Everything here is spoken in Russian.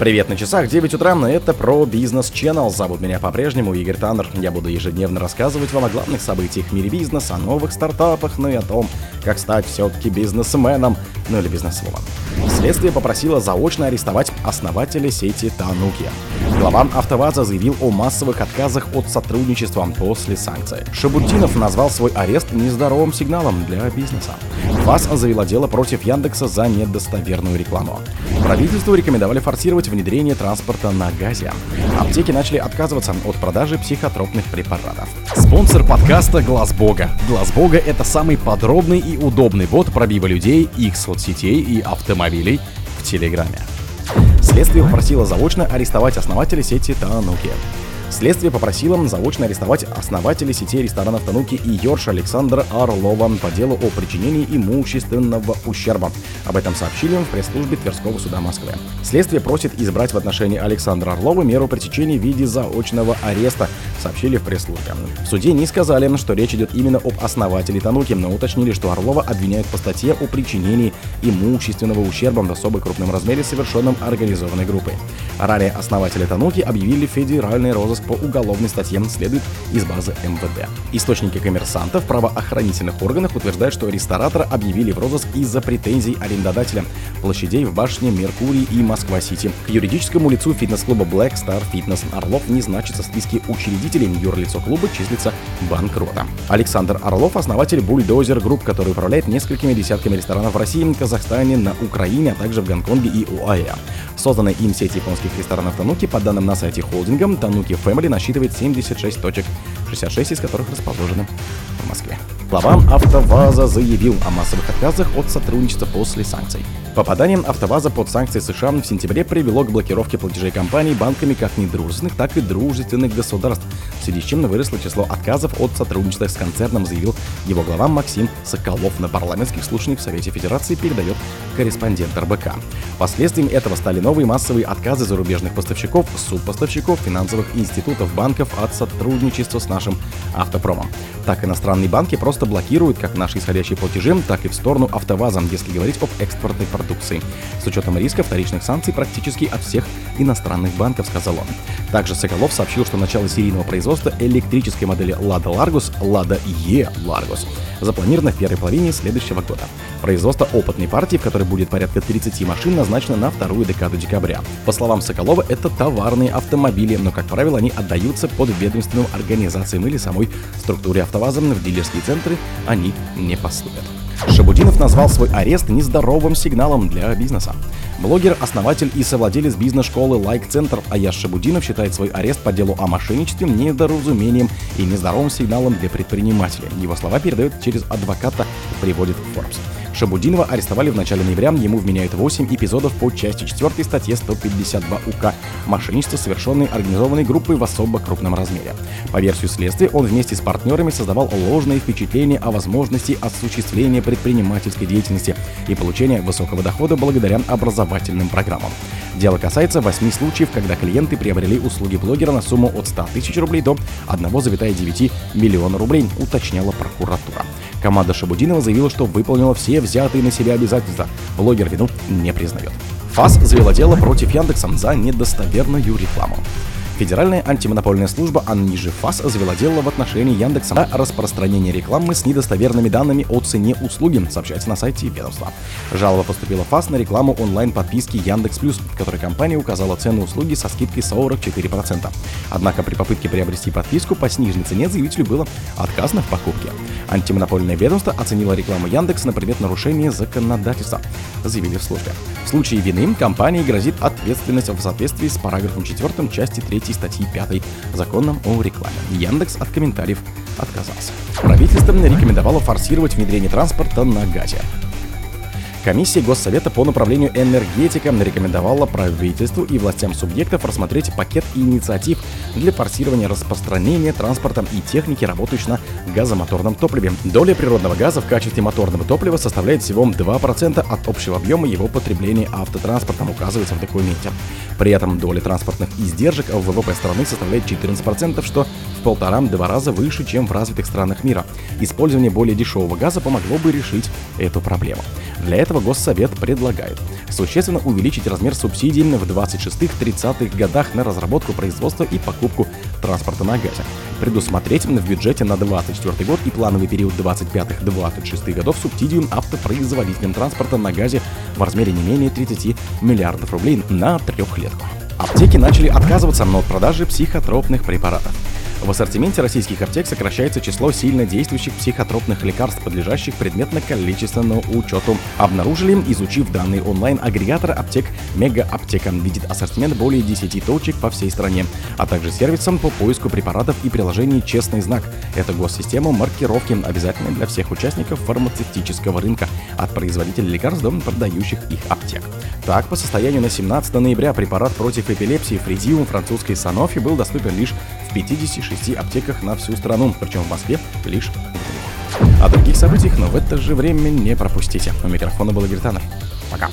Привет на часах, 9 утра, это про бизнес Channel. Зовут меня по-прежнему Игорь Таннер. Я буду ежедневно рассказывать вам о главных событиях в мире бизнеса, о новых стартапах, ну и о том, как стать все-таки бизнесменом, ну или бизнесвомом. Следствие попросило заочно арестовать основателя сети Тануки. Глава АвтоВАЗа заявил о массовых отказах от сотрудничества после санкций. Шабутдинов назвал свой арест нездоровым сигналом для бизнеса. ВАЗ завела дело против Яндекса за недостоверную рекламу. Правительству рекомендовали форсировать внедрение транспорта на газе. Аптеки начали отказываться от продажи психотропных препаратов. Спонсор подкаста Глаз Бога. Глаз Бога это самый подробный и удобный бот пробива людей, их соцсетей и автомобилей в Телеграме. Следствие попросило заочно арестовать основателя сети Тануки. Следствие попросило заочно арестовать основателя сети ресторанов Тануки и Йорш Александра Орлова по делу о причинении имущественного ущерба. Об этом сообщили в пресс-службе Тверского суда Москвы. Следствие просит избрать в отношении Александра Орлова меру пресечения в виде заочного ареста, сообщили в пресс-службе. В суде не сказали, что речь идет именно об основателе Тануки, но уточнили, что Орлова обвиняют по статье о причинении имущественного ущерба в особо крупном размере, совершенном организованной группой. Ранее основатели Тануки объявили федеральный розыск по уголовной статье следует из базы МВД. Источники коммерсанта в правоохранительных органах утверждают, что ресторатора объявили в розыск из-за претензий арендодателя площадей в башне Меркурий и Москва-Сити. К юридическому лицу фитнес-клуба Black Star Fitness Орлов не значится в списке учредителей. Юрлицо клуба числится банкротом. Александр Орлов – основатель Bulldozer Group, который управляет несколькими десятками ресторанов в России, Казахстане, на Украине, а также в Гонконге и ОАЭ. Созданная им сеть японских ресторанов Тануки, по данным на сайте холдинга, Тануки Family насчитывает 76 точек, 66 из которых расположены в Москве. Глава АвтоВАЗа заявил о массовых отказах от сотрудничества после санкций. Попадание АвтоВАЗа под санкции США в сентябре привело к блокировке платежей компаний банками как недружественных, так и дружественных государств, в связи с чем выросло число отказов от сотрудничества с концерном, заявил его глава Максим Соколов на парламентских слушаниях в Совете Федерации, передает корреспондент РБК. Последствием этого стали новые массовые отказы зарубежных поставщиков, субпоставщиков, финансовых институтов, банков от сотрудничества с нашим автопромом. Так иностранные банки просто блокируют как наши исходящие платежи, так и в сторону АвтоВАЗа, если говорить об экспортной продукции. С учетом риска вторичных санкций практически от всех иностранных банков, сказал он. Также Соколов сообщил, что начало серийного производства электрической модели Lada Largus, Lada E Largus, запланировано в первой половине следующего года. Производство опытной партии, в которой будет порядка 30 машин, назначено на вторую декаду декабря. По словам Соколова, это товарные автомобили, но, как правило, они отдаются под ведомственным организациям или самой структуре АвтоВАЗа. В дилерские центры они не поступят. Шабудинов назвал свой арест нездоровым сигналом для бизнеса. Блогер, основатель и совладелец бизнес-школы Like Center Аяш Шабудинов считает свой арест по делу о мошенничестве недоразумением и нездоровым сигналом для предпринимателя. Его слова передают через адвоката, приводит Forbes. Шабудинова арестовали в начале ноября, ему вменяют 8 эпизодов по части 4 статье 152 УК «Мошенничество, совершенное организованной группой в особо крупном размере». По версии следствия, он вместе с партнерами создавал ложные впечатления о возможности осуществления предпринимательской деятельности и получения высокого дохода благодаря образовательным программам. Дело касается 8 случаев, когда клиенты приобрели услуги блогера на сумму от 100 тысяч рублей до 1,9 миллиона рублей, уточняла прокуратура. Команда Шабудинова заявила, что выполнила все взятые на себя обязательства. Блогер вину не признает. ФАС завела дело против Яндекса за недостоверную рекламу. Федеральная антимонопольная служба, а ниже ФАС, завела дело в отношении Яндекса о распространении рекламы с недостоверными данными о цене услуги, сообщается на сайте ведомства. Жалоба поступила ФАС на рекламу онлайн-подписки Яндекс Плюс, в которой компания указала цену услуги со скидкой 44%. Однако при попытке приобрести подписку по сниженной цене заявителю было отказано в покупке. Антимонопольное ведомство оценило рекламу Яндекс на предмет нарушения законодательства, заявили в службе. В случае вины компании грозит ответственность в соответствии с параграфом 4 части 3 статьи 5 законом о рекламе. Яндекс от комментариев отказался. Правительство рекомендовало форсировать внедрение транспорта на газе. Комиссия Госсовета по направлению энергетика рекомендовала правительству и властям субъектов рассмотреть пакет инициатив для форсирования распространения транспорта и техники, работающей на газомоторном топливе. Доля природного газа в качестве моторного топлива составляет всего 2% от общего объема его потребления автотранспортом, указывается в документе. При этом доля транспортных издержек в ВВП страны составляет 14%, что в полтора-два раза выше, чем в развитых странах мира. Использование более дешевого газа помогло бы решить эту проблему. Для этого этого Госсовет предлагает существенно увеличить размер субсидий в 26-30-х годах на разработку, производство и покупку транспорта на газе, предусмотреть в бюджете на 24 год и плановый период 25-26 годов субсидию автопроизводителям транспорта на газе в размере не менее 30 миллиардов рублей на трехлетку. Аптеки начали отказываться от продажи психотропных препаратов. В ассортименте российских аптек сокращается число сильно действующих психотропных лекарств, подлежащих предметно-количественному учету. Обнаружили, изучив данные онлайн-агрегатора аптек Мега Аптека. Видит ассортимент более 10 точек по всей стране, а также сервисом по поиску препаратов и приложений «Честный знак». Это госсистема маркировки, обязательная для всех участников фармацевтического рынка, от производителей лекарств до продающих их аптек. Так, по состоянию на 17 ноября препарат против эпилепсии Фризиум французской Sanofi был доступен лишь в 56 аптеках на всю страну, причем в Москве лишь в. О других событиях, но в это же время не пропустите. У микрофона был Игорь. Пока.